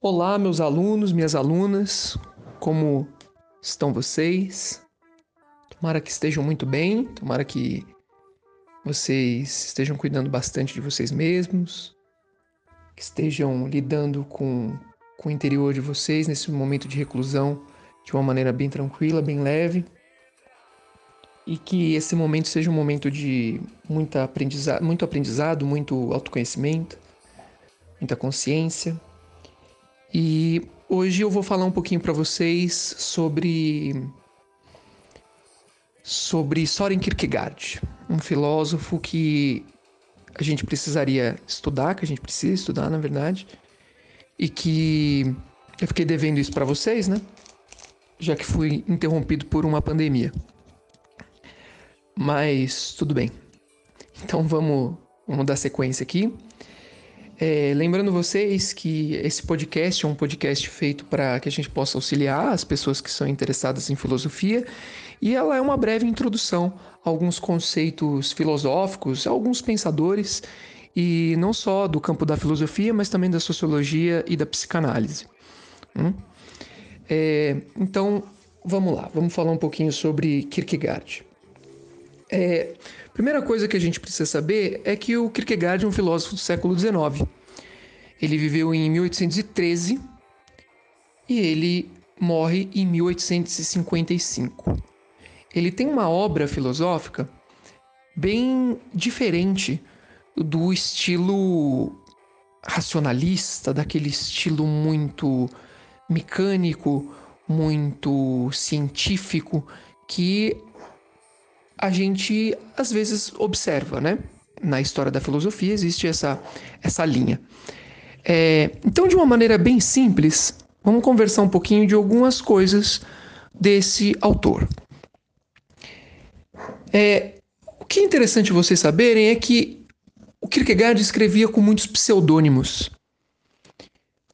Olá, meus alunos, minhas alunas, como estão vocês? Tomara que estejam muito bem, tomara que vocês estejam cuidando bastante de vocês mesmos, que estejam lidando com, com o interior de vocês nesse momento de reclusão de uma maneira bem tranquila, bem leve. E que esse momento seja um momento de muita aprendiza muito aprendizado, muito autoconhecimento, muita consciência e hoje eu vou falar um pouquinho para vocês sobre sobre Soren Kierkegaard, um filósofo que a gente precisaria estudar, que a gente precisa estudar, na verdade, e que eu fiquei devendo isso para vocês, né? Já que fui interrompido por uma pandemia. Mas tudo bem. Então vamos, vamos dar sequência aqui. É, lembrando vocês que esse podcast é um podcast feito para que a gente possa auxiliar as pessoas que são interessadas em filosofia e ela é uma breve introdução a alguns conceitos filosóficos, a alguns pensadores e não só do campo da filosofia, mas também da sociologia e da psicanálise. Hum? É, então, vamos lá, vamos falar um pouquinho sobre Kierkegaard. É, primeira coisa que a gente precisa saber é que o Kierkegaard é um filósofo do século XIX. Ele viveu em 1813 e ele morre em 1855. Ele tem uma obra filosófica bem diferente do estilo racionalista, daquele estilo muito mecânico, muito científico que a gente às vezes observa, né? Na história da filosofia existe essa, essa linha. É, então, de uma maneira bem simples, vamos conversar um pouquinho de algumas coisas desse autor. É, o que é interessante vocês saberem é que o Kierkegaard escrevia com muitos pseudônimos.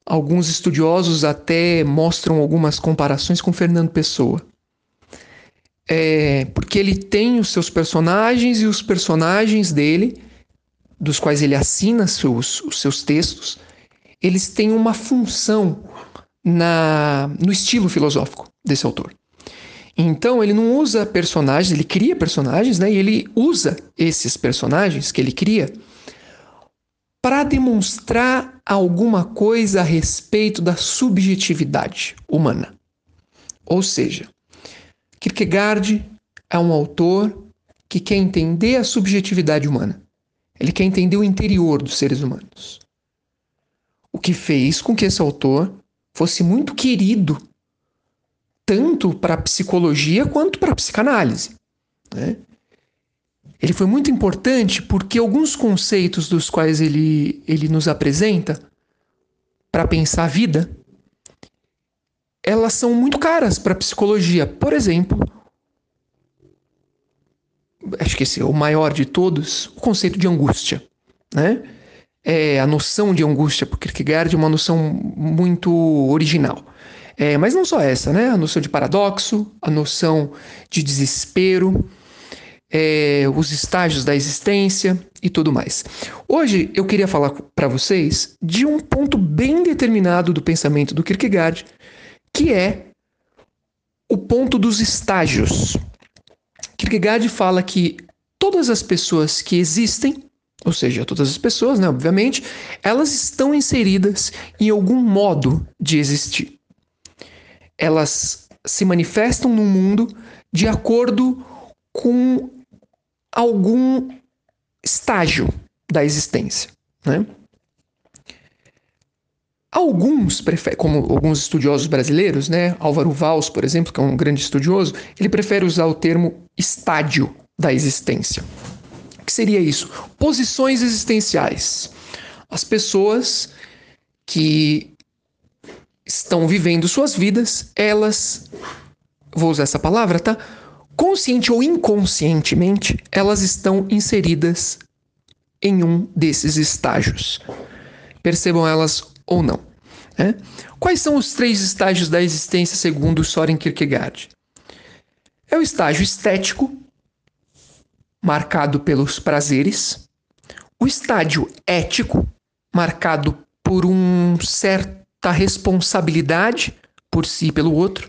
Alguns estudiosos até mostram algumas comparações com Fernando Pessoa é, porque ele tem os seus personagens e os personagens dele, dos quais ele assina seus, os seus textos, eles têm uma função na, no estilo filosófico desse autor. Então ele não usa personagens, ele cria personagens, né? E ele usa esses personagens que ele cria para demonstrar alguma coisa a respeito da subjetividade humana. Ou seja, Kierkegaard é um autor que quer entender a subjetividade humana. Ele quer entender o interior dos seres humanos. O que fez com que esse autor fosse muito querido, tanto para a psicologia quanto para a psicanálise. Né? Ele foi muito importante porque alguns conceitos dos quais ele, ele nos apresenta para pensar a vida elas são muito caras para psicologia. Por exemplo, acho que esse é o maior de todos, o conceito de angústia, né? É, a noção de angústia por Kierkegaard é uma noção muito original. É, mas não só essa, né? A noção de paradoxo, a noção de desespero, é, os estágios da existência e tudo mais. Hoje eu queria falar para vocês de um ponto bem determinado do pensamento do Kierkegaard, que é o ponto dos estágios. Kierkegaard fala que todas as pessoas que existem, ou seja, todas as pessoas, né, obviamente, elas estão inseridas em algum modo de existir. Elas se manifestam no mundo de acordo com algum estágio da existência, né? Alguns como alguns estudiosos brasileiros, né, Álvaro Valls, por exemplo, que é um grande estudioso, ele prefere usar o termo estádio da existência. O que seria isso? Posições existenciais. As pessoas que estão vivendo suas vidas, elas, vou usar essa palavra, tá? Consciente ou inconscientemente, elas estão inseridas em um desses estágios. Percebam elas ou não. Né? Quais são os três estágios da existência segundo Soren Kierkegaard? É o estágio estético, marcado pelos prazeres, o estádio ético, marcado por uma certa responsabilidade por si e pelo outro,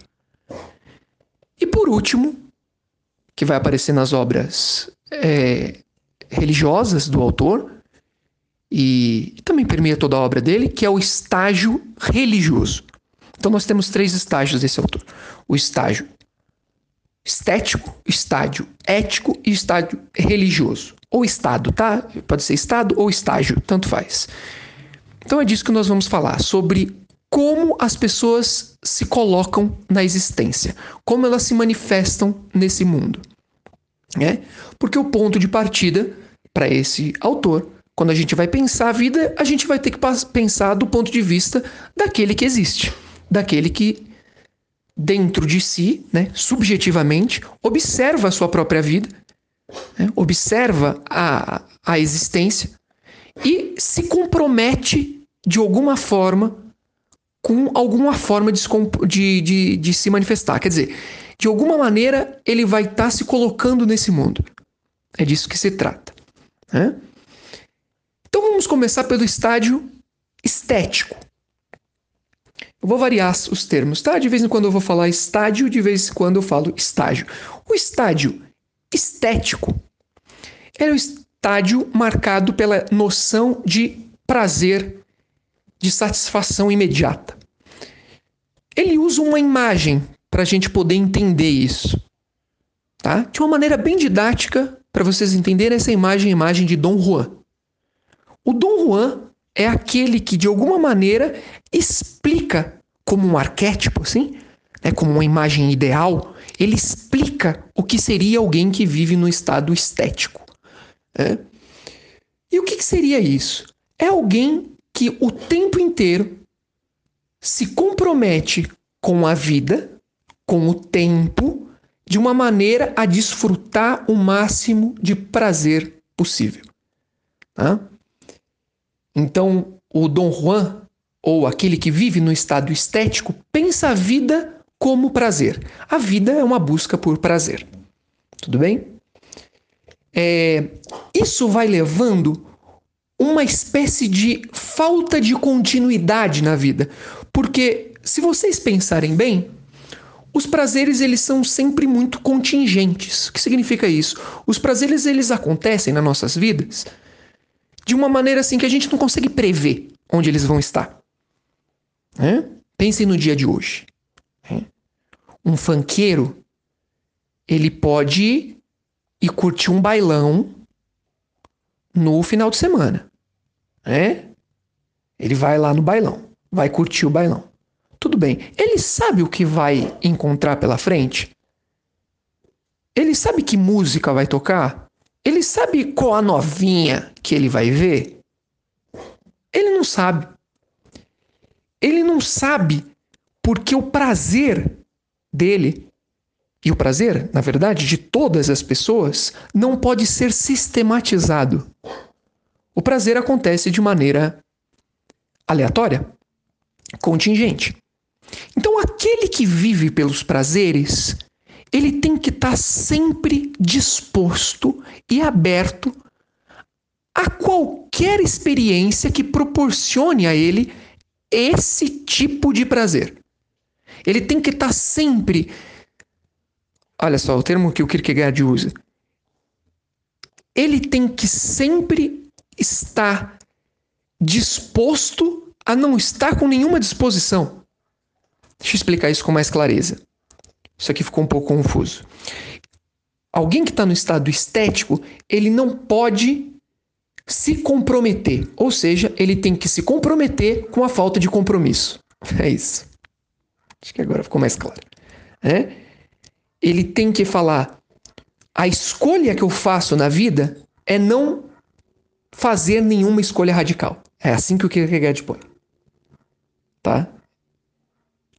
e por último, que vai aparecer nas obras é, religiosas do autor, e também permeia toda a obra dele, que é o estágio religioso. Então nós temos três estágios desse autor: o estágio estético, estádio ético e estádio religioso. Ou estado, tá? Pode ser estado ou estágio, tanto faz. Então é disso que nós vamos falar, sobre como as pessoas se colocam na existência, como elas se manifestam nesse mundo. Né? Porque o ponto de partida para esse autor, quando a gente vai pensar a vida, a gente vai ter que pensar do ponto de vista daquele que existe, daquele que dentro de si, né, subjetivamente, observa a sua própria vida, né, observa a, a existência e se compromete de alguma forma com alguma forma de, de, de, de se manifestar. Quer dizer, de alguma maneira ele vai estar tá se colocando nesse mundo. É disso que se trata. Né? Então vamos começar pelo estádio estético. Eu vou variar os termos, tá? De vez em quando eu vou falar estádio, de vez em quando eu falo estágio. O estádio estético é o estádio marcado pela noção de prazer, de satisfação imediata. Ele usa uma imagem para a gente poder entender isso, tá? De uma maneira bem didática, para vocês entenderem essa imagem, a imagem de Dom Juan. O Dom Juan é aquele que, de alguma maneira, explica como um arquétipo, assim, né, como uma imagem ideal, ele explica o que seria alguém que vive no estado estético. Né? E o que, que seria isso? É alguém que o tempo inteiro se compromete com a vida, com o tempo, de uma maneira a desfrutar o máximo de prazer possível. Tá? Então, o Dom Juan, ou aquele que vive no estado estético, pensa a vida como prazer. A vida é uma busca por prazer. Tudo bem? É, isso vai levando uma espécie de falta de continuidade na vida. Porque, se vocês pensarem bem, os prazeres eles são sempre muito contingentes. O que significa isso? Os prazeres eles acontecem nas nossas vidas de uma maneira assim que a gente não consegue prever onde eles vão estar. É? Pensem no dia de hoje. É? Um fanqueiro, ele pode ir curtir um bailão no final de semana. É? Ele vai lá no bailão, vai curtir o bailão. Tudo bem. Ele sabe o que vai encontrar pela frente? Ele sabe que música vai tocar? Ele sabe qual a novinha que ele vai ver? Ele não sabe. Ele não sabe porque o prazer dele, e o prazer, na verdade, de todas as pessoas, não pode ser sistematizado. O prazer acontece de maneira aleatória, contingente. Então, aquele que vive pelos prazeres ele tem que estar tá sempre disposto e aberto a qualquer experiência que proporcione a ele esse tipo de prazer. Ele tem que estar tá sempre. Olha só, o termo que o Kierkegaard usa. Ele tem que sempre estar disposto a não estar com nenhuma disposição. Deixa eu explicar isso com mais clareza. Isso aqui ficou um pouco confuso. Alguém que está no estado estético, ele não pode se comprometer. Ou seja, ele tem que se comprometer com a falta de compromisso. É isso. Acho que agora ficou mais claro. É? Ele tem que falar: a escolha que eu faço na vida é não fazer nenhuma escolha radical. É assim que o Kierkegaard põe. Tá?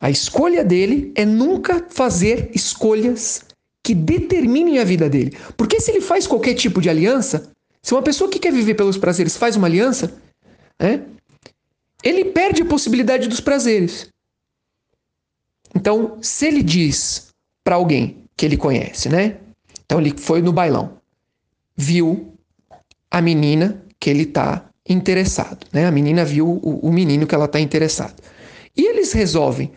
A escolha dele é nunca fazer escolhas que determinem a vida dele. Porque se ele faz qualquer tipo de aliança, se uma pessoa que quer viver pelos prazeres faz uma aliança, né, ele perde a possibilidade dos prazeres. Então, se ele diz para alguém que ele conhece, né? Então ele foi no bailão. viu a menina que ele está interessado, né? A menina viu o, o menino que ela está interessada. E eles resolvem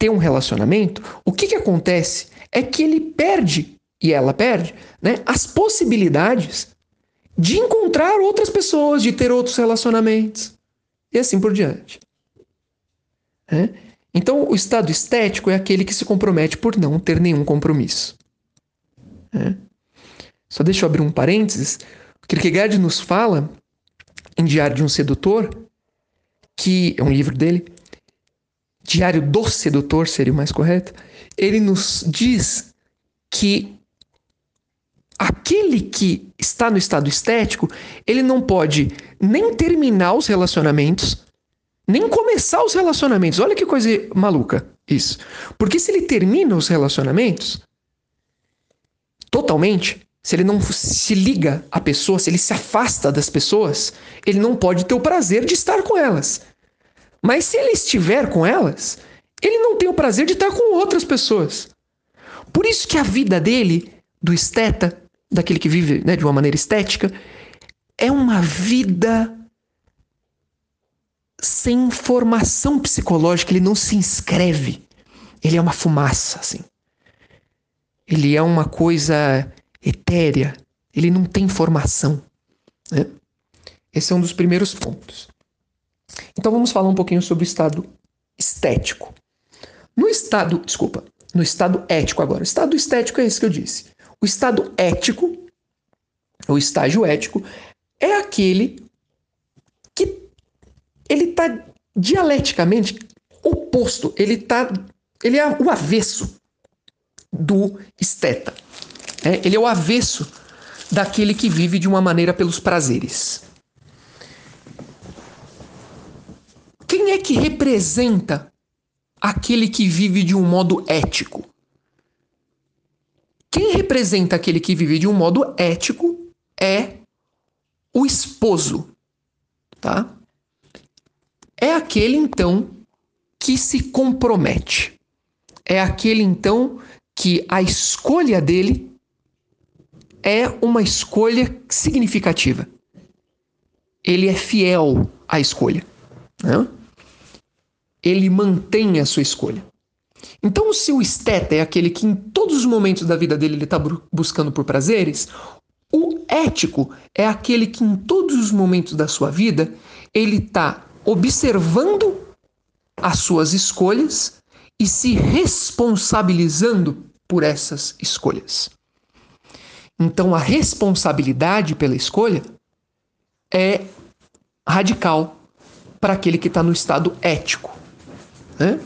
ter um relacionamento. O que, que acontece é que ele perde, e ela perde, né, as possibilidades de encontrar outras pessoas, de ter outros relacionamentos. E assim por diante. É? Então, o estado estético é aquele que se compromete por não ter nenhum compromisso. É? Só deixa eu abrir um parênteses. Kierkegaard nos fala, em Diário de um Sedutor, que é um livro dele, Diário do Sedutor seria o mais correto, ele nos diz que aquele que está no estado estético, ele não pode nem terminar os relacionamentos, nem começar os relacionamentos. Olha que coisa maluca isso. Porque se ele termina os relacionamentos totalmente, se ele não se liga à pessoa, se ele se afasta das pessoas, ele não pode ter o prazer de estar com elas. Mas se ele estiver com elas, ele não tem o prazer de estar com outras pessoas. Por isso que a vida dele, do esteta, daquele que vive né, de uma maneira estética, é uma vida sem formação psicológica, ele não se inscreve. Ele é uma fumaça, assim. Ele é uma coisa etérea, ele não tem formação. Né? Esse é um dos primeiros pontos. Então vamos falar um pouquinho sobre o estado estético. No estado, desculpa, no estado ético agora. O estado estético é esse que eu disse. O estado ético, o estágio ético, é aquele que ele está dialeticamente oposto, ele tá, ele é o avesso do esteta. É, ele é o avesso daquele que vive de uma maneira pelos prazeres. Quem é que representa aquele que vive de um modo ético? Quem representa aquele que vive de um modo ético é o esposo, tá? É aquele então que se compromete. É aquele então que a escolha dele é uma escolha significativa. Ele é fiel à escolha. Né? Ele mantém a sua escolha. Então, se o esteta é aquele que em todos os momentos da vida dele ele está buscando por prazeres, o ético é aquele que em todos os momentos da sua vida ele está observando as suas escolhas e se responsabilizando por essas escolhas. Então, a responsabilidade pela escolha é radical para aquele que está no estado ético. Né?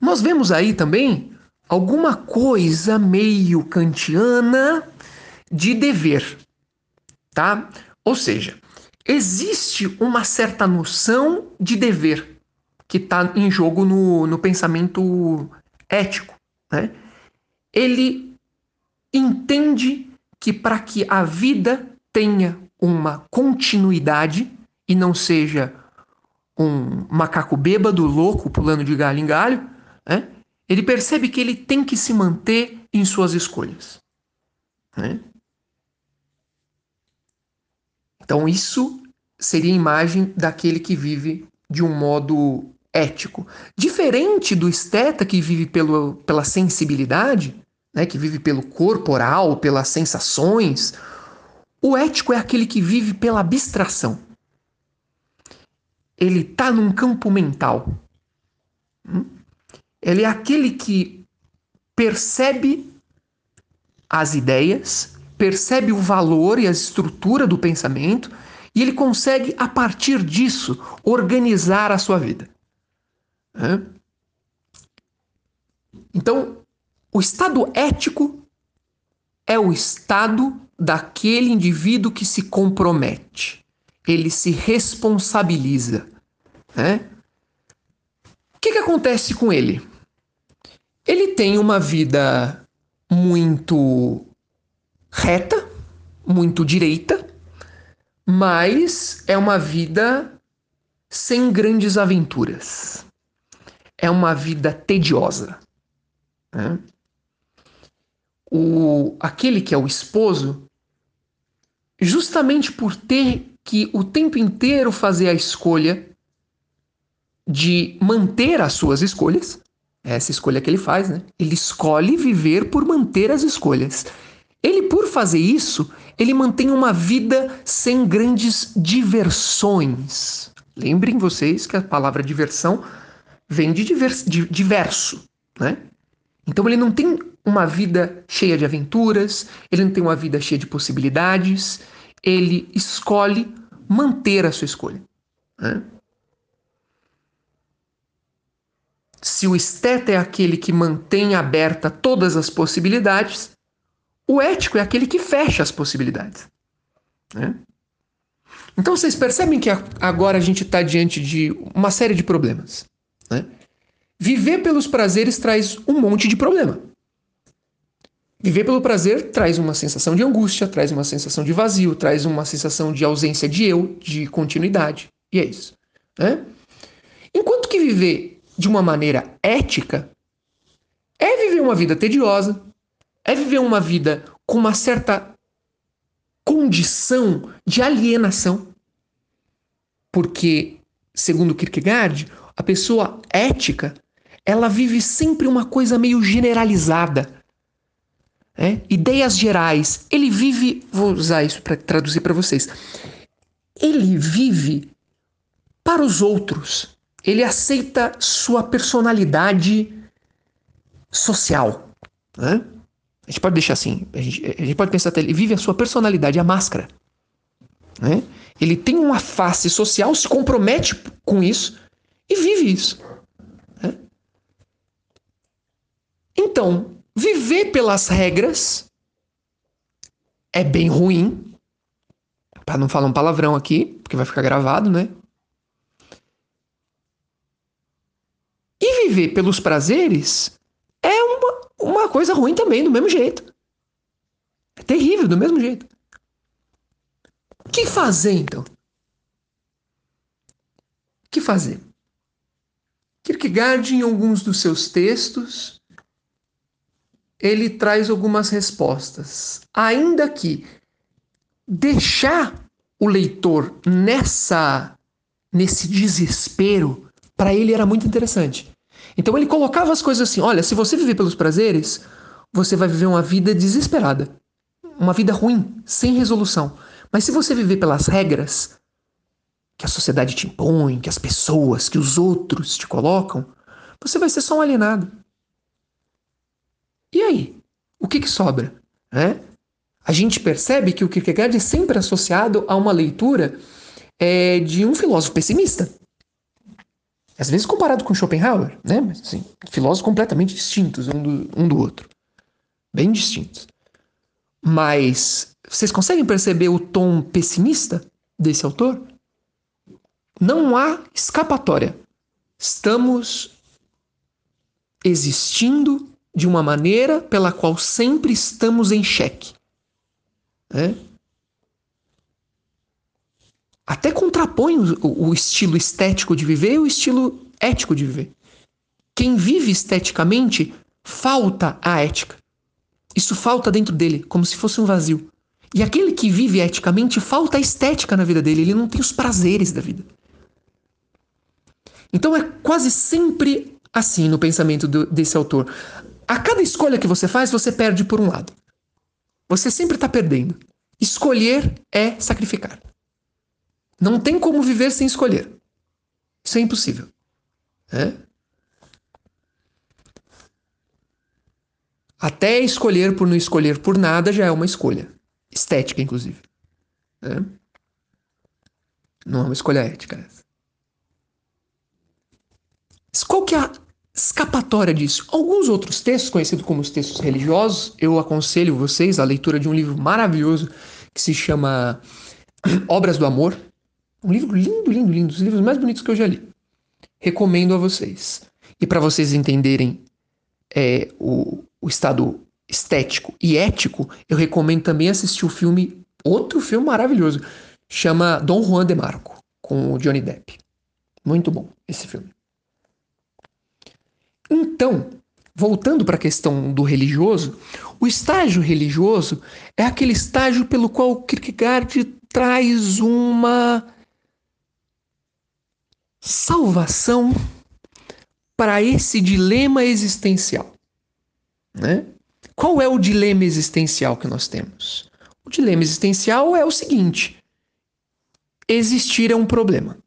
Nós vemos aí também alguma coisa meio kantiana de dever, tá? Ou seja, existe uma certa noção de dever que está em jogo no, no pensamento ético, né? Ele entende que para que a vida tenha uma continuidade e não seja um macaco bêbado, louco, pulando de galho em galho, né? ele percebe que ele tem que se manter em suas escolhas. Né? Então, isso seria a imagem daquele que vive de um modo ético. Diferente do esteta que vive pelo, pela sensibilidade, né, que vive pelo corporal, pelas sensações, o ético é aquele que vive pela abstração ele está num campo mental. Hum? Ele é aquele que percebe as ideias, percebe o valor e a estrutura do pensamento e ele consegue, a partir disso, organizar a sua vida. Então, o estado ético é o estado daquele indivíduo que se compromete ele se responsabiliza. Né? O que, que acontece com ele? Ele tem uma vida muito reta, muito direita, mas é uma vida sem grandes aventuras. É uma vida tediosa. Né? o, aquele que é o esposo, justamente por ter que o tempo inteiro fazer a escolha de manter as suas escolhas, essa escolha que ele faz, né? Ele escolhe viver por manter as escolhas. Ele, por fazer isso, ele mantém uma vida sem grandes diversões. Lembrem vocês que a palavra diversão vem de, de diverso, né? Então ele não tem uma vida cheia de aventuras, ele não tem uma vida cheia de possibilidades, ele escolhe manter a sua escolha. Né? Se o esteta é aquele que mantém aberta todas as possibilidades, o ético é aquele que fecha as possibilidades. Né? Então vocês percebem que agora a gente está diante de uma série de problemas. Né? Viver pelos prazeres traz um monte de problema. Viver pelo prazer traz uma sensação de angústia, traz uma sensação de vazio, traz uma sensação de ausência de eu, de continuidade. E é isso. Né? Enquanto que viver de uma maneira ética é viver uma vida tediosa, é viver uma vida com uma certa condição de alienação. Porque, segundo Kierkegaard, a pessoa ética, ela vive sempre uma coisa meio generalizada. É? Ideias gerais. Ele vive, vou usar isso para traduzir para vocês. Ele vive para os outros. Ele aceita sua personalidade social. Né? A gente pode deixar assim, a gente, a gente pode pensar até, ele vive a sua personalidade, a máscara. Né? Ele tem uma face social, se compromete com isso e vive isso. Então, viver pelas regras é bem ruim, para não falar um palavrão aqui, porque vai ficar gravado, né? E viver pelos prazeres é uma, uma coisa ruim também, do mesmo jeito. É terrível, do mesmo jeito. O que fazer então? O que fazer? Kierkegaard, em alguns dos seus textos, ele traz algumas respostas. Ainda que deixar o leitor nessa nesse desespero, para ele era muito interessante. Então ele colocava as coisas assim: olha, se você viver pelos prazeres, você vai viver uma vida desesperada, uma vida ruim, sem resolução. Mas se você viver pelas regras que a sociedade te impõe, que as pessoas, que os outros te colocam, você vai ser só um alienado. E aí? O que, que sobra? É? A gente percebe que o Kierkegaard é sempre associado a uma leitura é, de um filósofo pessimista. Às vezes comparado com Schopenhauer, né? Mas assim, filósofos completamente distintos um do, um do outro. Bem distintos. Mas vocês conseguem perceber o tom pessimista desse autor? Não há escapatória. Estamos existindo de uma maneira pela qual sempre estamos em xeque. Né? até contrapõe o, o estilo estético de viver e o estilo ético de viver. Quem vive esteticamente falta a ética. Isso falta dentro dele, como se fosse um vazio. E aquele que vive eticamente falta a estética na vida dele, ele não tem os prazeres da vida. Então é quase sempre assim no pensamento do, desse autor. A cada escolha que você faz, você perde por um lado. Você sempre está perdendo. Escolher é sacrificar. Não tem como viver sem escolher. Isso é impossível. É? Até escolher por não escolher por nada já é uma escolha. Estética, inclusive. É? Não é uma escolha ética essa. Qual que é a escapatória disso? Alguns outros textos, conhecidos como os textos religiosos, eu aconselho vocês a leitura de um livro maravilhoso que se chama Obras do Amor, um livro lindo, lindo, lindo, dos livros mais bonitos que eu já li. Recomendo a vocês. E para vocês entenderem é, o, o estado estético e ético, eu recomendo também assistir o filme, outro filme maravilhoso, chama Dom Juan de Marco, com o Johnny Depp. Muito bom esse filme. Então, voltando para a questão do religioso, o estágio religioso é aquele estágio pelo qual Kierkegaard traz uma salvação para esse dilema existencial. Né? Qual é o dilema existencial que nós temos? O dilema existencial é o seguinte: existir é um problema.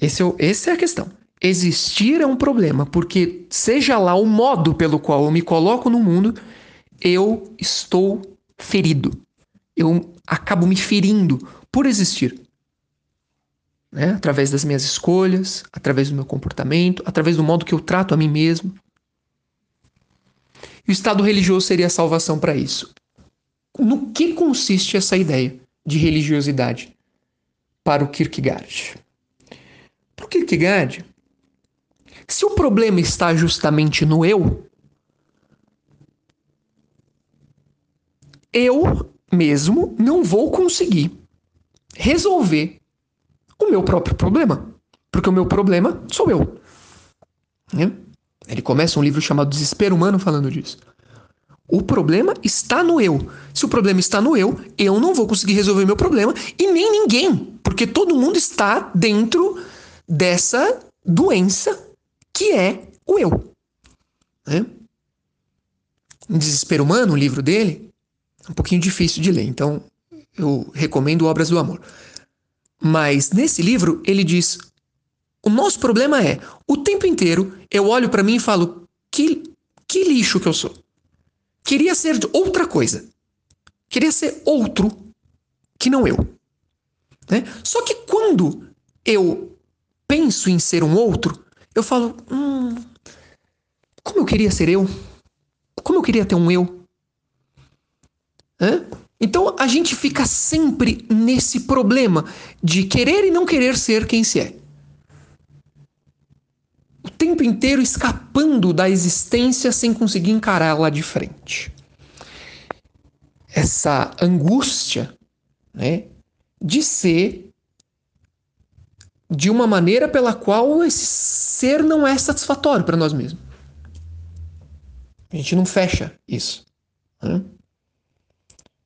Esse é, essa é a questão. Existir é um problema, porque seja lá o modo pelo qual eu me coloco no mundo, eu estou ferido. Eu acabo me ferindo por existir. Né? Através das minhas escolhas, através do meu comportamento, através do modo que eu trato a mim mesmo. E o Estado religioso seria a salvação para isso. No que consiste essa ideia de religiosidade para o Kierkegaard? Para o Kierkegaard, se o problema está justamente no eu, eu mesmo não vou conseguir resolver o meu próprio problema. Porque o meu problema sou eu. Né? Ele começa um livro chamado Desespero Humano falando disso. O problema está no eu. Se o problema está no eu, eu não vou conseguir resolver meu problema e nem ninguém, porque todo mundo está dentro dessa doença que é o eu. Né? Em Desespero Humano, o livro dele, é um pouquinho difícil de ler, então eu recomendo Obras do Amor. Mas nesse livro ele diz: o nosso problema é, o tempo inteiro eu olho para mim e falo: que, que lixo que eu sou. Queria ser outra coisa. Queria ser outro que não eu. Né? Só que quando eu penso em ser um outro, eu falo: hum, como eu queria ser eu? Como eu queria ter um eu? Hã? Então a gente fica sempre nesse problema de querer e não querer ser quem se é. O tempo inteiro escapando da existência sem conseguir encará-la de frente. Essa angústia né, de ser de uma maneira pela qual esse ser não é satisfatório para nós mesmos. A gente não fecha isso. Né?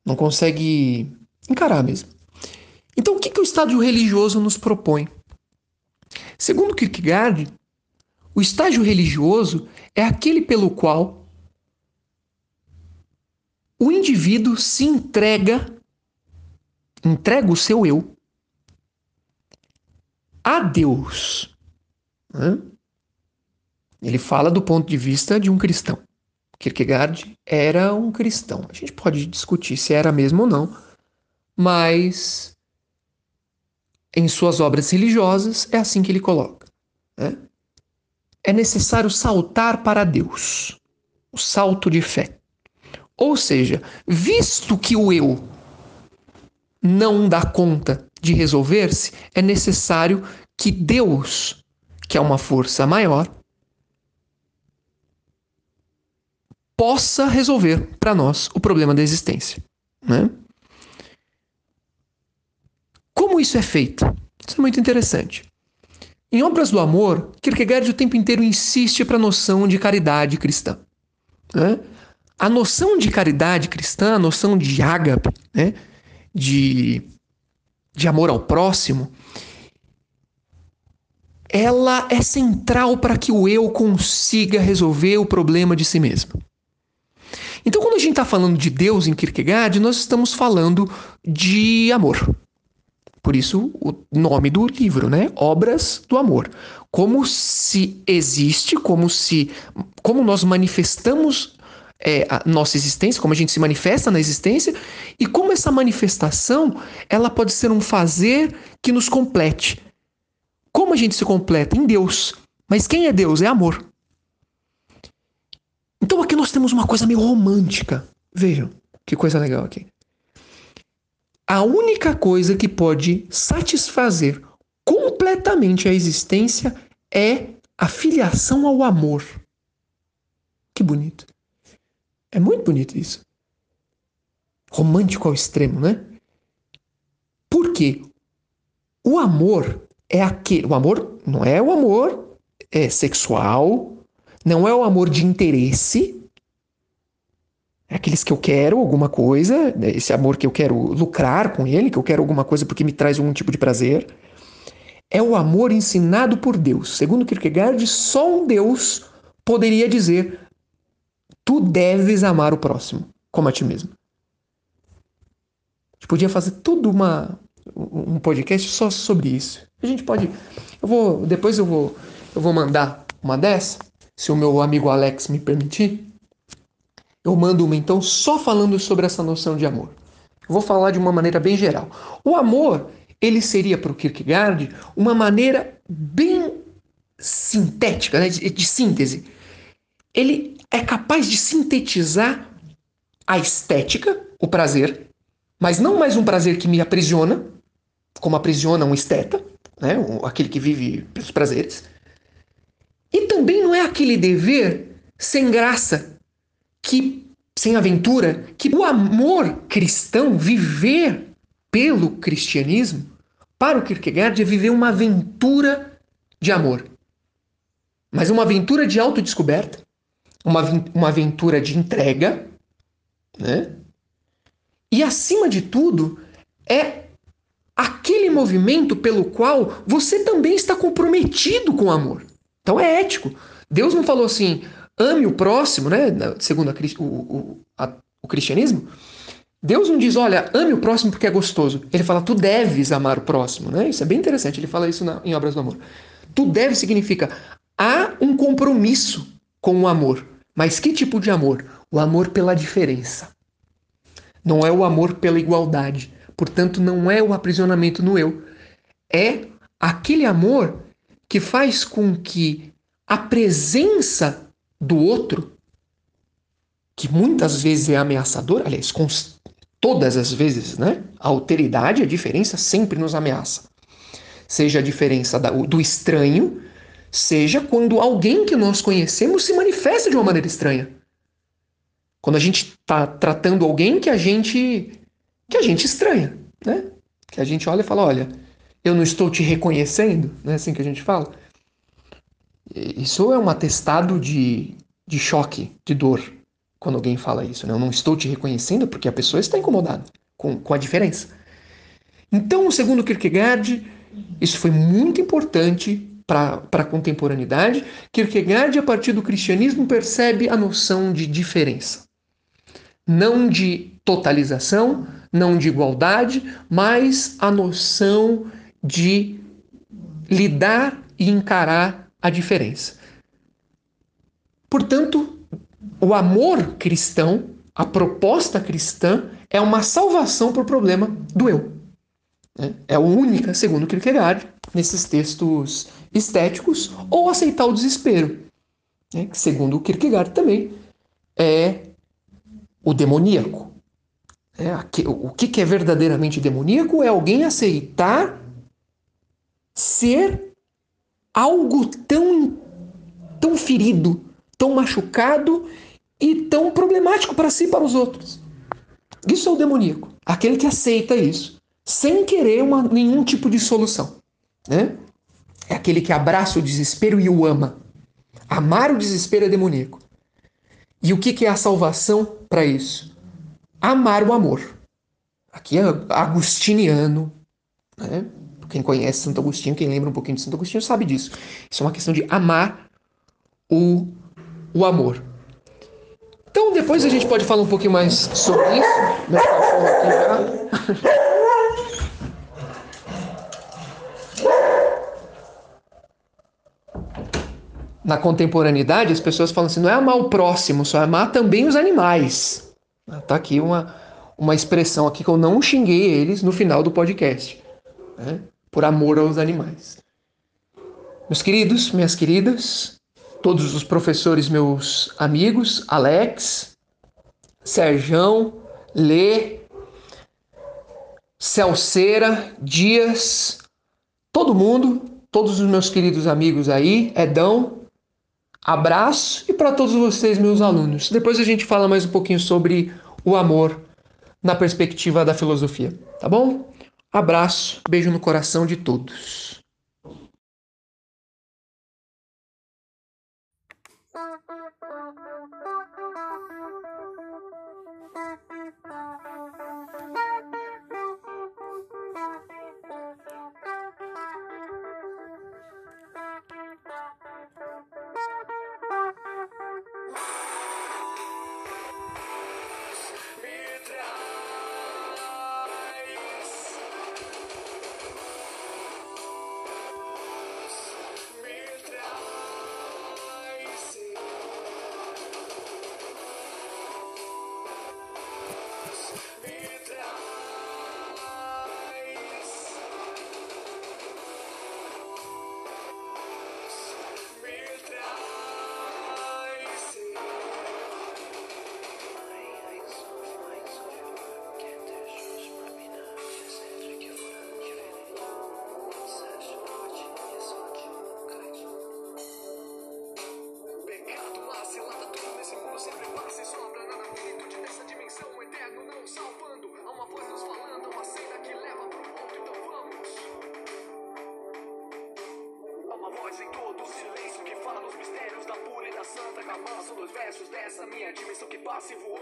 Não consegue encarar mesmo. Então, o que, que o estágio religioso nos propõe? Segundo Kierkegaard, o estágio religioso é aquele pelo qual o indivíduo se entrega, entrega o seu eu a Deus. Ele fala do ponto de vista de um cristão. Kierkegaard era um cristão. A gente pode discutir se era mesmo ou não, mas em suas obras religiosas é assim que ele coloca. Né? É necessário saltar para Deus, o salto de fé. Ou seja, visto que o eu não dá conta de resolver-se, é necessário que Deus, que é uma força maior, possa resolver para nós o problema da existência. Né? Como isso é feito? Isso é muito interessante. Em Obras do Amor, Kierkegaard o tempo inteiro insiste para a noção de caridade cristã. Né? A noção de caridade cristã, a noção de ágape, né? de, de amor ao próximo, ela é central para que o eu consiga resolver o problema de si mesmo. Então, quando a gente está falando de Deus em Kierkegaard, nós estamos falando de amor. Por isso, o nome do livro, né? Obras do Amor. Como se existe, como se. Como nós manifestamos é, a nossa existência, como a gente se manifesta na existência, e como essa manifestação ela pode ser um fazer que nos complete. Como a gente se completa? Em Deus. Mas quem é Deus? É amor. Então aqui nós temos uma coisa meio romântica. Vejam que coisa legal aqui. A única coisa que pode satisfazer completamente a existência é a filiação ao amor. Que bonito. É muito bonito isso. Romântico ao extremo, né? Porque o amor é aquele. O amor não é o amor é sexual, Não é o amor de interesse, é aqueles que eu quero alguma coisa, né, esse amor que eu quero lucrar com ele, que eu quero alguma coisa porque me traz algum tipo de prazer. É o amor ensinado por Deus. Segundo Kierkegaard, só um Deus poderia dizer: tu deves amar o próximo como a ti mesmo. A gente podia fazer tudo uma um podcast só sobre isso. A gente pode, eu vou depois eu vou eu vou mandar uma dessa, se o meu amigo Alex me permitir. Eu mando uma então só falando sobre essa noção de amor. Eu vou falar de uma maneira bem geral. O amor, ele seria para o Kierkegaard uma maneira bem sintética, né, de, de síntese. Ele é capaz de sintetizar a estética, o prazer, mas não mais um prazer que me aprisiona, como aprisiona um esteta, né, aquele que vive pelos prazeres. E também não é aquele dever sem graça que sem aventura, que o amor cristão, viver pelo cristianismo, para o Kierkegaard é viver uma aventura de amor. Mas uma aventura de autodescoberta, uma, uma aventura de entrega, né? E acima de tudo, é aquele movimento pelo qual você também está comprometido com o amor. Então é ético. Deus não falou assim: ame o próximo, né? Segundo a, o, o, a, o cristianismo, Deus não diz, olha, ame o próximo porque é gostoso. Ele fala, tu deves amar o próximo, né? Isso é bem interessante. Ele fala isso na, em Obras do Amor. Tu deves significa há um compromisso com o amor. Mas que tipo de amor? O amor pela diferença. Não é o amor pela igualdade. Portanto, não é o aprisionamento no eu. É aquele amor que faz com que a presença do outro, que muitas vezes é ameaçador, aliás, todas as vezes, né? A alteridade, a diferença sempre nos ameaça. Seja a diferença do estranho, seja quando alguém que nós conhecemos se manifesta de uma maneira estranha. Quando a gente está tratando alguém que a gente que a gente estranha, né? Que a gente olha e fala, olha, eu não estou te reconhecendo, não é assim que a gente fala? Isso é um atestado de, de choque, de dor, quando alguém fala isso. Né? Eu não estou te reconhecendo porque a pessoa está incomodada com, com a diferença. Então, segundo Kierkegaard, isso foi muito importante para a contemporaneidade. Kierkegaard, a partir do cristianismo, percebe a noção de diferença. Não de totalização, não de igualdade, mas a noção de lidar e encarar a diferença. Portanto, o amor cristão, a proposta cristã, é uma salvação para o problema do eu. É a única, segundo Kierkegaard, nesses textos estéticos, ou aceitar o desespero, né? que, segundo Kierkegaard também, é o demoníaco. É, o que é verdadeiramente demoníaco é alguém aceitar ser algo tão, tão ferido, tão machucado e tão problemático para si e para os outros. Isso é o demoníaco, aquele que aceita isso, sem querer uma, nenhum tipo de solução. Né? É aquele que abraça o desespero e o ama. Amar o desespero é demoníaco. E o que, que é a salvação para isso? Amar o amor. Aqui é agustiniano, né? Quem conhece Santo Agostinho, quem lembra um pouquinho de Santo Agostinho, sabe disso. Isso é uma questão de amar o, o amor. Então, depois a gente pode falar um pouquinho mais sobre isso. Meu cachorro aqui já. Na contemporaneidade, as pessoas falam assim: não é amar o próximo, só é amar também os animais. Tá aqui uma, uma expressão aqui que eu não xinguei eles no final do podcast. Né? por amor aos animais. Meus queridos, minhas queridas, todos os professores, meus amigos, Alex, Serjão, Lê, Celceira, Dias, todo mundo, todos os meus queridos amigos aí, Edão, abraço e para todos vocês, meus alunos. Depois a gente fala mais um pouquinho sobre o amor na perspectiva da filosofia, tá bom? Abraço, beijo no coração de todos. Dois versos dessa minha dimensão que passa e voou.